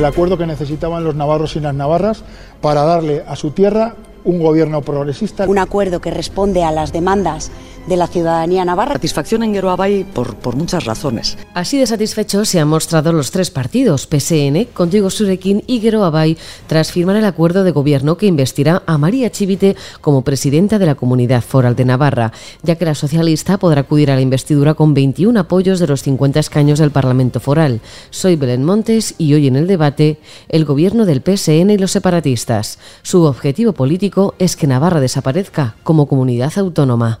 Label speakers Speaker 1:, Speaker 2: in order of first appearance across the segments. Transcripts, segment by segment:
Speaker 1: el acuerdo que necesitaban los navarros y las navarras para darle a su tierra un gobierno progresista.
Speaker 2: Un acuerdo que responde a las demandas de la ciudadanía navarra.
Speaker 3: Satisfacción en Geroabay por, por muchas razones.
Speaker 4: Así de satisfechos se han mostrado los tres partidos, PSN, Contigo Surekin y Geroabay, tras firmar el acuerdo de gobierno que investirá a María Chivite como presidenta de la Comunidad Foral de Navarra, ya que la socialista podrá acudir a la investidura con 21 apoyos de los 50 escaños del Parlamento Foral. Soy Belén Montes y hoy en el debate el gobierno del PSN y los separatistas. Su objetivo político es que Navarra desaparezca como comunidad autónoma.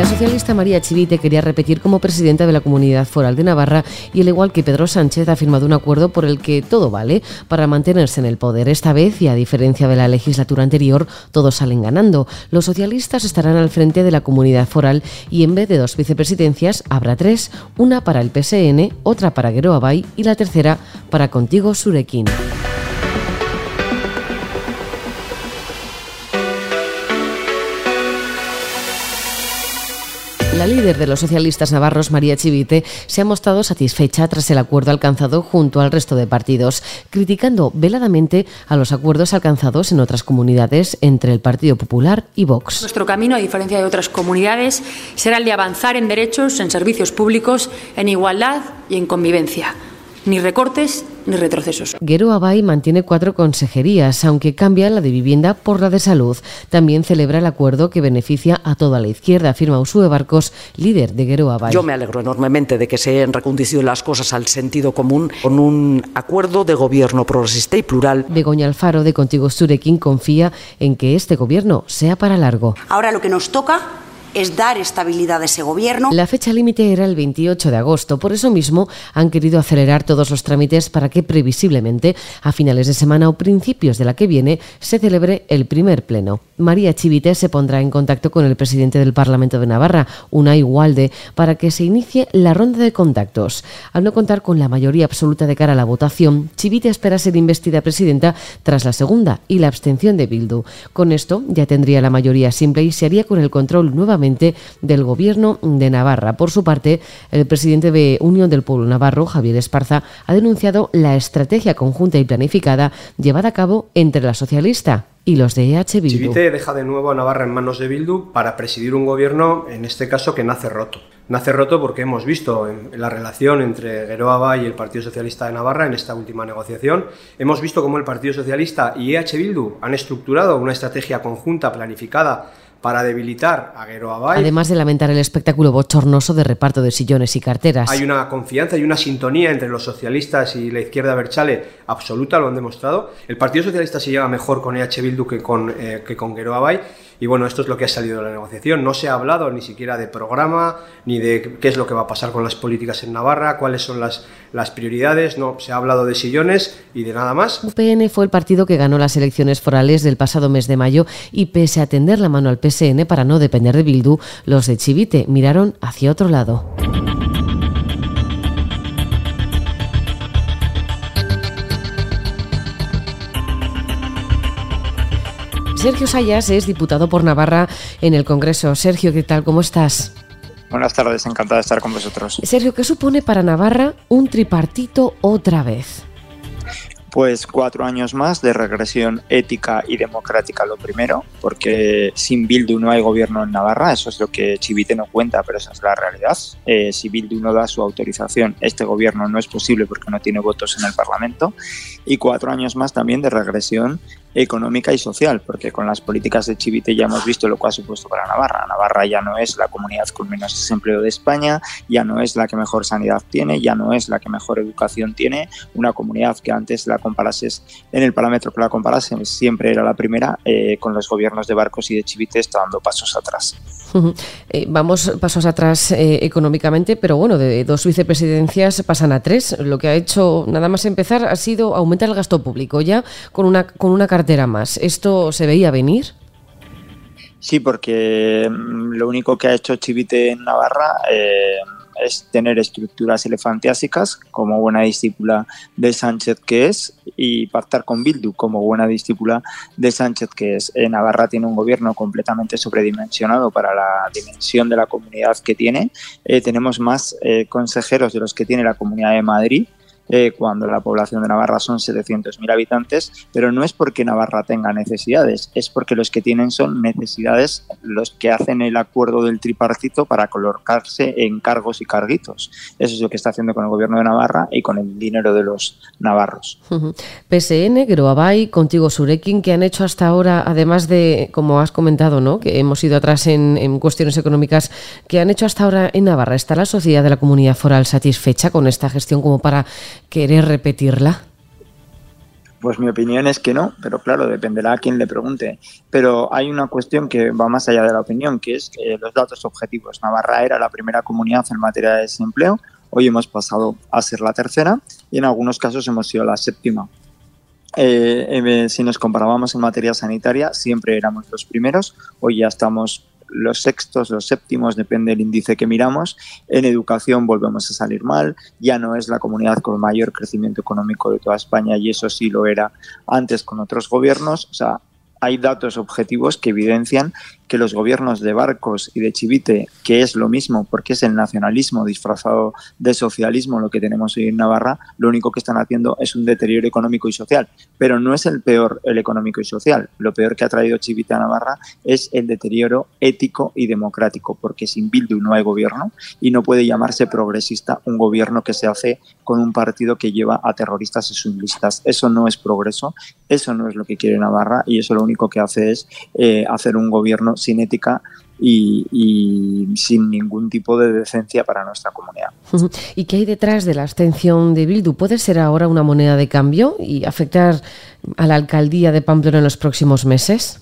Speaker 4: La socialista María Chivite quería repetir como presidenta de la Comunidad Foral de Navarra y al igual que Pedro Sánchez ha firmado un acuerdo por el que todo vale para mantenerse en el poder. Esta vez, y a diferencia de la legislatura anterior, todos salen ganando. Los socialistas estarán al frente de la Comunidad Foral y en vez de dos vicepresidencias habrá tres, una para el PSN, otra para Gueroabay y la tercera para Contigo Surequín. La líder de los socialistas navarros, María Chivite, se ha mostrado satisfecha tras el acuerdo alcanzado junto al resto de partidos, criticando veladamente a los acuerdos alcanzados en otras comunidades entre el Partido Popular y Vox.
Speaker 5: Nuestro camino, a diferencia de otras comunidades, será el de avanzar en derechos, en servicios públicos, en igualdad y en convivencia ni recortes ni retrocesos.
Speaker 4: Guero Abay mantiene cuatro consejerías, aunque cambia la de vivienda por la de salud. También celebra el acuerdo que beneficia a toda la izquierda, afirma Usue Barcos, líder de Guero Abay.
Speaker 3: Yo me alegro enormemente de que se hayan reconducido las cosas al sentido común con un acuerdo de gobierno progresista y plural.
Speaker 4: Begoña Alfaro de Contigo Surequín confía en que este gobierno sea para largo.
Speaker 2: Ahora lo que nos toca es dar estabilidad a ese gobierno.
Speaker 4: La fecha límite era el 28 de agosto, por eso mismo han querido acelerar todos los trámites para que previsiblemente a finales de semana o principios de la que viene se celebre el primer pleno. María Chivite se pondrá en contacto con el presidente del Parlamento de Navarra, Unai Walde, para que se inicie la ronda de contactos. Al no contar con la mayoría absoluta de cara a la votación, Chivite espera ser investida presidenta tras la segunda y la abstención de Bildu. Con esto ya tendría la mayoría simple y se haría con el control nuevamente del Gobierno de Navarra. Por su parte, el presidente de Unión del Pueblo Navarro, Javier Esparza, ha denunciado la estrategia conjunta y planificada llevada a cabo entre la socialista y los de EH Bildu.
Speaker 6: Chivite deja de nuevo a Navarra en manos de Bildu para presidir un gobierno, en este caso, que nace roto. Nace roto porque hemos visto en, la relación entre Geroaba y el Partido Socialista de Navarra en esta última negociación, hemos visto cómo el Partido Socialista y EH Bildu han estructurado una estrategia conjunta planificada para debilitar a Guero Abay.
Speaker 4: Además de lamentar el espectáculo bochornoso de reparto de sillones y carteras.
Speaker 6: Hay una confianza y una sintonía entre los socialistas y la izquierda Berchale absoluta, lo han demostrado. El Partido Socialista se lleva mejor con EH Bildu que con, eh, que con Guero Abay. Y bueno, esto es lo que ha salido de la negociación. No se ha hablado ni siquiera de programa, ni de qué es lo que va a pasar con las políticas en Navarra, cuáles son las, las prioridades. No, se ha hablado de sillones y de nada más.
Speaker 4: UPN fue el partido que ganó las elecciones forales del pasado mes de mayo y pese a tender la mano al PSN para no depender de Bildu, los de Chivite miraron hacia otro lado. Sergio Sayas es diputado por Navarra en el Congreso. Sergio, ¿qué tal? ¿Cómo estás?
Speaker 7: Buenas tardes, encantado de estar con vosotros.
Speaker 4: Sergio, ¿qué supone para Navarra un tripartito otra vez?
Speaker 7: Pues cuatro años más de regresión ética y democrática, lo primero, porque sin Bildu no hay gobierno en Navarra, eso es lo que Chivite no cuenta, pero esa es la realidad. Eh, si Bildu no da su autorización, este gobierno no es posible porque no tiene votos en el Parlamento. Y cuatro años más también de regresión económica y social, porque con las políticas de Chivite ya hemos visto lo que ha supuesto para Navarra. Navarra ya no es la comunidad con menos desempleo de España, ya no es la que mejor sanidad tiene, ya no es la que mejor educación tiene, una comunidad que antes la comparases en el parámetro que la comparases siempre era la primera, eh, con los gobiernos de Barcos y de Chivite está dando pasos atrás.
Speaker 4: Eh, vamos pasos atrás eh, económicamente, pero bueno, de dos vicepresidencias pasan a tres. Lo que ha hecho nada más empezar ha sido aumentar el gasto público ya con una, con una cartera más. ¿Esto se veía venir?
Speaker 7: Sí, porque mm, lo único que ha hecho Chivite en Navarra es tener estructuras elefantiásicas como buena discípula de Sánchez que es y pactar con Bildu como buena discípula de Sánchez que es. Eh, Navarra tiene un gobierno completamente sobredimensionado para la dimensión de la comunidad que tiene. Eh, tenemos más eh, consejeros de los que tiene la Comunidad de Madrid eh, cuando la población de Navarra son 700.000 habitantes, pero no es porque Navarra tenga necesidades, es porque los que tienen son necesidades los que hacen el acuerdo del tripartito para colocarse en cargos y carguitos. Eso es lo que está haciendo con el gobierno de Navarra y con el dinero de los navarros.
Speaker 4: PSN, Groabay, Contigo Surekin, que han hecho hasta ahora, además de, como has comentado, ¿no? que hemos ido atrás en, cuestiones económicas, que han hecho hasta ahora en Navarra. ¿Está la sociedad de la comunidad foral satisfecha con esta gestión como para ¿Quieres repetirla?
Speaker 7: Pues mi opinión es que no, pero claro, dependerá a quien le pregunte. Pero hay una cuestión que va más allá de la opinión, que es eh, los datos objetivos. Navarra era la primera comunidad en materia de desempleo, hoy hemos pasado a ser la tercera y en algunos casos hemos sido la séptima. Eh, eh, si nos comparábamos en materia sanitaria, siempre éramos los primeros, hoy ya estamos los sextos, los séptimos, depende del índice que miramos. En educación volvemos a salir mal, ya no es la comunidad con mayor crecimiento económico de toda España y eso sí lo era antes con otros gobiernos. O sea, hay datos objetivos que evidencian que los gobiernos de Barcos y de Chivite, que es lo mismo porque es el nacionalismo disfrazado de socialismo lo que tenemos hoy en Navarra, lo único que están haciendo es un deterioro económico y social. Pero no es el peor el económico y social. Lo peor que ha traído Chivite a Navarra es el deterioro ético y democrático, porque sin Bildu no hay gobierno y no puede llamarse progresista un gobierno que se hace con un partido que lleva a terroristas y sus listas. Eso no es progreso, eso no es lo que quiere Navarra y eso lo único que hace es eh, hacer un gobierno sin ética y, sin ningún tipo de decencia para nuestra comunidad.
Speaker 4: ¿Y qué hay detrás de la abstención de Bildu? ¿Puede ser ahora una moneda de cambio y afectar a la alcaldía de Pamplona en los próximos meses?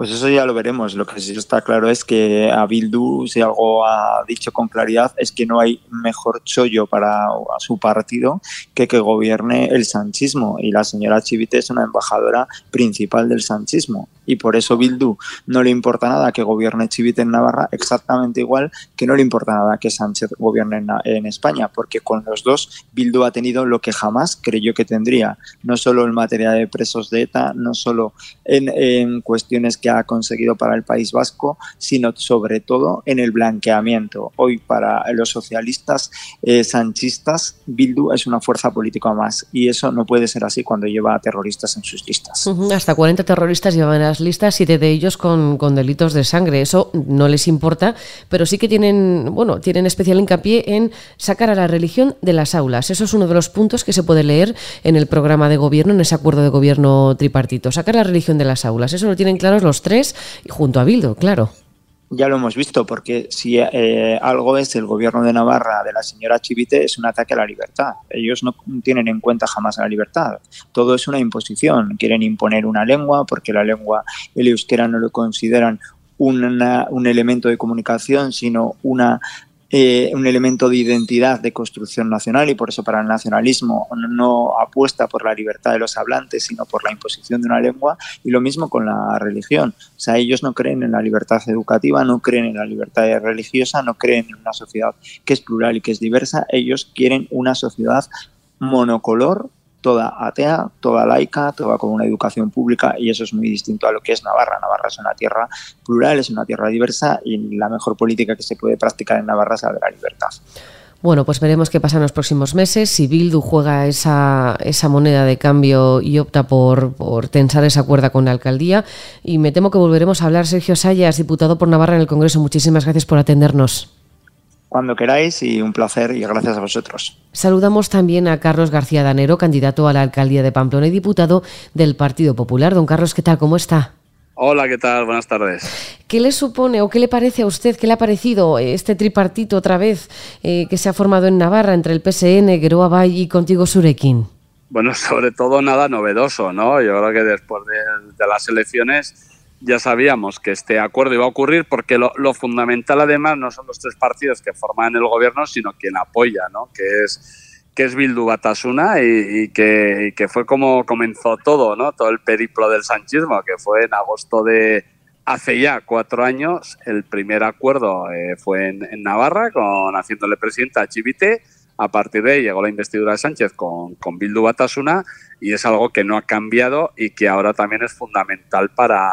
Speaker 7: Pues eso ya lo veremos. Lo que sí está claro es que a Bildu, si algo ha dicho con claridad, es que no hay mejor chollo para su partido que que gobierne el sanchismo. Y la señora Chivite es una embajadora principal del sanchismo y por eso Bildu no le importa nada que gobierne Chivite en Navarra, exactamente igual que no le importa nada que Sánchez gobierne en, España, porque con los dos Bildu ha tenido lo que jamás creyó que tendría, no solo en materia de presos de ETA, no solo en, cuestiones que ha conseguido para el País Vasco, sino sobre todo en el blanqueamiento. Hoy para los socialistas eh, sanchistas, Bildu es una fuerza política más y eso no puede ser así cuando lleva a terroristas en sus listas.
Speaker 4: Hasta 40 terroristas llevan las listas, siete de ellos con, delitos de sangre. Eso no les importa, pero sí que tienen, bueno, tienen especial hincapié en sacar a la religión de las aulas. Eso es uno de los puntos que se puede leer en el programa de gobierno, en ese acuerdo de gobierno tripartito. Sacar la religión de las aulas. Eso lo tienen claros tres, junto a Bildo, claro
Speaker 7: ya lo hemos visto, porque si eh, algo es el gobierno de Navarra de la señora Chivite, es un ataque a la libertad. Ellos no tienen en cuenta jamás la libertad. Todo es una imposición. Quieren imponer una lengua, porque la lengua, el euskera no lo consideran un elemento de comunicación, sino una eh, un elemento de identidad de construcción nacional y por eso para el nacionalismo no apuesta por la libertad de los hablantes, sino por la imposición de una lengua y lo mismo con la religión. O sea, ellos no creen en la libertad educativa, no creen en la libertad religiosa, no creen en una sociedad que es plural y que es diversa, ellos quieren una sociedad monocolor toda atea, toda laica, toda con una educación pública y eso es muy distinto a lo que es Navarra. Navarra es una tierra plural, es una tierra diversa y la mejor política que se puede practicar en Navarra es la de la libertad.
Speaker 4: Bueno, pues veremos qué pasa en los próximos meses. Si Bildu juega esa, esa moneda de cambio y opta por, por tensar esa cuerda con la alcaldía. Y me temo que volveremos a hablar. Sergio Sayas, diputado por Navarra en el Congreso. Muchísimas gracias por atendernos
Speaker 7: cuando queráis y un placer y gracias a vosotros.
Speaker 4: Saludamos también a Carlos García Danero, candidato a la alcaldía de Pamplona y diputado del Partido Popular. Don Carlos, ¿qué tal? ¿Cómo está?
Speaker 8: Hola, ¿qué tal? Buenas tardes.
Speaker 4: ¿Qué le supone o qué le parece a usted, qué le ha parecido este tripartito otra vez eh, que se ha formado en Navarra entre el PSN, Geroa Bay y Contigo Surequín?
Speaker 8: Bueno, sobre todo nada novedoso, ¿no? Yo creo que después de las elecciones ya sabíamos que este acuerdo iba a ocurrir porque lo, fundamental además no son los tres partidos que forman el gobierno, sino quien apoya, ¿no? que es que es Bildu Batasuna y, que, fue como comenzó todo, ¿no? todo el periplo del sanchismo, que fue en agosto de, Hace ya cuatro años el primer acuerdo eh, fue en, Navarra, con haciéndole presidenta a Chivite. A partir de ahí llegó la investidura de Sánchez con, con Bildu Batasuna y es algo que no ha cambiado y que ahora también es fundamental para,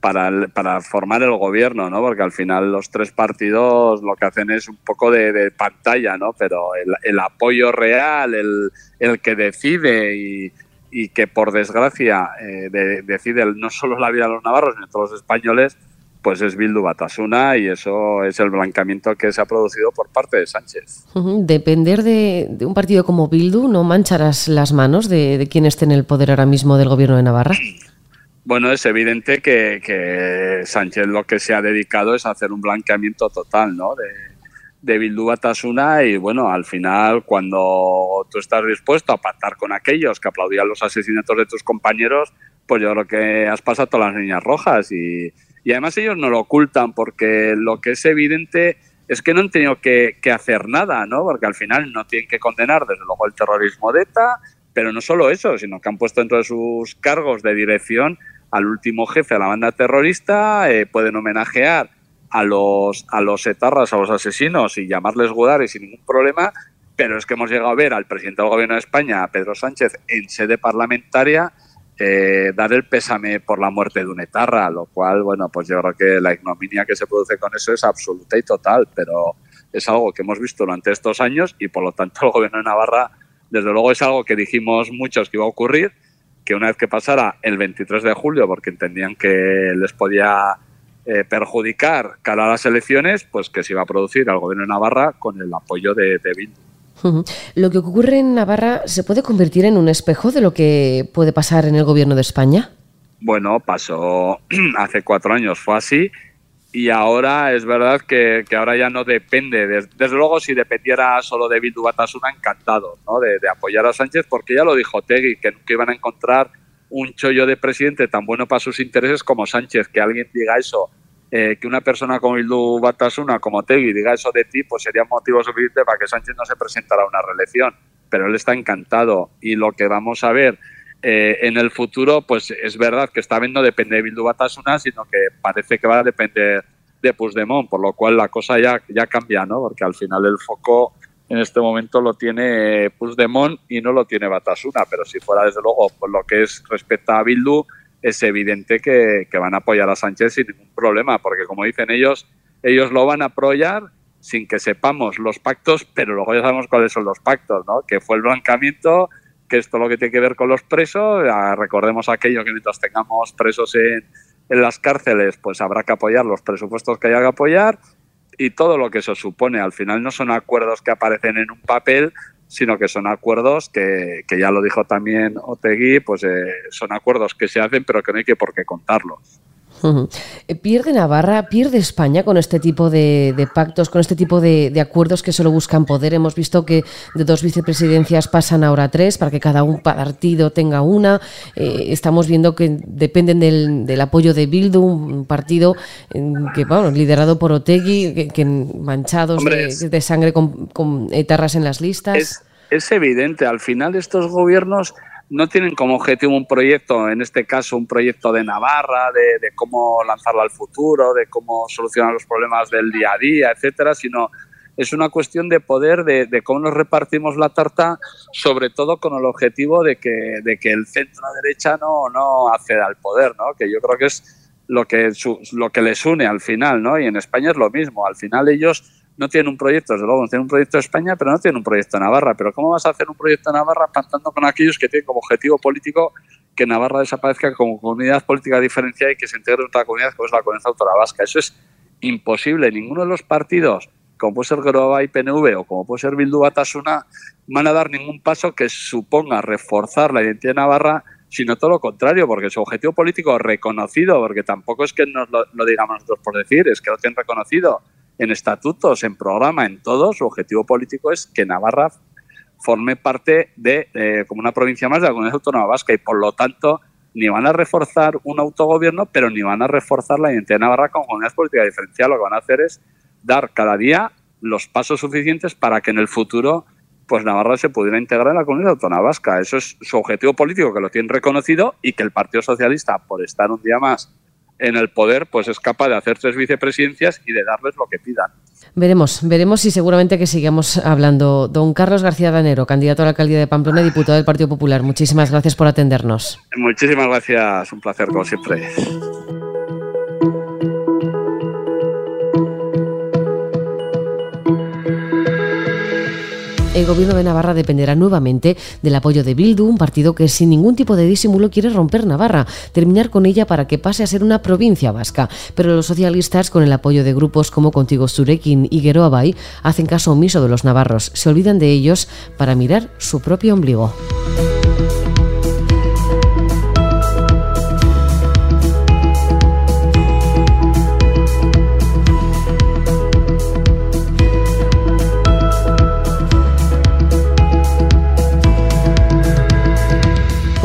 Speaker 8: para, para, formar el gobierno, ¿no? Porque al final los tres partidos lo que hacen es un poco de, pantalla, ¿no? Pero el, apoyo real, el, el que decide y, que por desgracia eh, decide no solo la vida de los navarros, sino de todos los españoles, pues es Bildu Batasuna y eso es el blancamiento que se ha producido por parte de Sánchez.
Speaker 4: Depender de, de, un partido como Bildu, ¿no mancharás las manos de, de quien esté en el poder ahora mismo del gobierno de Navarra?
Speaker 8: Bueno, es evidente que, Sánchez lo que se ha dedicado es a hacer un blanqueamiento total, ¿no? De, de Bildu Batasuna y bueno, al final cuando tú estás dispuesto a pactar con aquellos que aplaudían los asesinatos de tus compañeros, pues yo creo que has pasado todas las niñas rojas y, además ellos no lo ocultan porque lo que es evidente es que no han tenido que, hacer nada, ¿no? Porque al final no tienen que condenar desde luego el terrorismo de ETA, pero no solo eso, sino que han puesto dentro de sus cargos de dirección al último jefe de la banda terrorista, eh, pueden homenajear a los, a los etarras, a los asesinos y llamarles Gudaris sin ningún problema, pero es que hemos llegado a ver al presidente del gobierno de España, Pedro Sánchez, en sede parlamentaria, eh, dar el pésame por la muerte de un etarra, lo cual, bueno, pues yo creo que la ignominia que se produce con eso es absoluta y total, pero es algo que hemos visto durante estos años y por lo tanto el gobierno de Navarra, desde luego es algo que dijimos muchos que iba a ocurrir que una vez que pasara el 23 de julio, porque entendían que les podía eh, perjudicar cara a las elecciones, pues que se iba a producir al gobierno de Navarra con el apoyo de, de.
Speaker 4: ¿Lo que ocurre en Navarra se puede convertir en un espejo de lo que puede pasar en el gobierno de España?
Speaker 8: Bueno, pasó hace cuatro años, fue así, y ahora es verdad que, ahora ya no depende. Desde, luego, si dependiera solo de Bildu Batasuna, encantado ¿no? de, apoyar a Sánchez, porque ya lo dijo Tegui, que nunca iban a encontrar un chollo de presidente tan bueno para sus intereses como Sánchez. Que alguien diga eso, eh, que una persona como Bildu Batasuna, como Tegui, diga eso de ti, pues sería motivo suficiente para que Sánchez no se presentara a una reelección. Pero él está encantado y lo que vamos a ver eh, en el futuro, pues es verdad que esta vez no depende de Bildu Batasuna, sino que parece que va a depender de Puigdemont, por lo cual la cosa ya, ya cambia, ¿no? Porque al final el foco en este momento lo tiene Puigdemont y no lo tiene Batasuna, pero si fuera desde luego por lo que es respecto a Bildu, es evidente que, van a apoyar a Sánchez sin ningún problema, porque como dicen ellos, ellos lo van a apoyar sin que sepamos los pactos, pero luego ya sabemos cuáles son los pactos, ¿no? Que fue el blancamiento, que esto lo que tiene que ver con los presos, recordemos aquello que mientras tengamos presos en, en las cárceles, pues habrá que apoyar los presupuestos que haya que apoyar y todo lo que eso supone. Al final no son acuerdos que aparecen en un papel, sino que son acuerdos que, que ya lo dijo también Otegui, pues eh, son acuerdos que se hacen pero que no hay que por qué contarlos.
Speaker 4: Eh, ¿Pierde Navarra, pierde España con este tipo de, pactos, con este tipo de, acuerdos que solo buscan poder? Hemos visto que de dos vicepresidencias pasan ahora tres para que cada un partido tenga una. Eh, estamos viendo que dependen del, apoyo de Bildu, un partido que, bueno, liderado por Otegui, que, manchados de, sangre con, etarras en las listas.
Speaker 8: Es, es evidente, al final estos gobiernos no tienen como objetivo un proyecto, en este caso un proyecto de Navarra, de, cómo lanzarla al futuro, de cómo solucionar los problemas del día a día, etcétera, sino es una cuestión de poder, de, cómo nos repartimos la tarta, sobre todo con el objetivo de que, de que el centro derecha no, no acceda al poder, ¿no? que yo creo que es lo que, lo que les une al final, ¿no? y en España es lo mismo, al final ellos no tienen un proyecto, desde luego, no tienen un proyecto de España, pero no tienen un proyecto de Navarra. Pero ¿cómo vas a hacer un proyecto de Navarra pactando con aquellos que tienen como objetivo político que Navarra desaparezca como comunidad política diferenciada y que se integre en otra comunidad como es la comunidad autónoma vasca? Eso es imposible. Ninguno de los partidos, como puede ser Groba y PNV o como puede ser Bildu Batasuna, van a dar ningún paso que suponga reforzar la identidad de Navarra sino todo lo contrario, porque su objetivo político reconocido, porque tampoco es que nos lo, lo digamos nosotros por decir, es que lo tienen reconocido en estatutos, en programa, en todo, su objetivo político es que Navarra forme parte de, eh, como una provincia más de la comunidad autónoma vasca y por lo tanto ni van a reforzar un autogobierno, pero ni van a reforzar la identidad de Navarra como comunidad política diferencial. Lo que van a hacer es dar cada día los pasos suficientes para que en el futuro pues Navarra se pudiera integrar en la comunidad autónoma vasca. Eso es su objetivo político, que lo tienen reconocido y que el Partido Socialista, por estar un día más en el poder, pues es capaz de hacer tres vicepresidencias y de darles lo que pidan.
Speaker 4: Veremos, veremos y seguramente que sigamos hablando. Don Carlos García Danero, candidato a la alcaldía de Pamplona y diputado del Partido Popular. Muchísimas gracias por atendernos.
Speaker 8: Muchísimas gracias, un placer como siempre.
Speaker 4: El gobierno de Navarra dependerá nuevamente del apoyo de Bildu, un partido que sin ningún tipo de disimulo quiere romper Navarra, terminar con ella para que pase a ser una provincia vasca. Pero los socialistas, con el apoyo de grupos como Contigo Surekin y Geroabay, hacen caso omiso de los navarros, se olvidan de ellos para mirar su propio ombligo.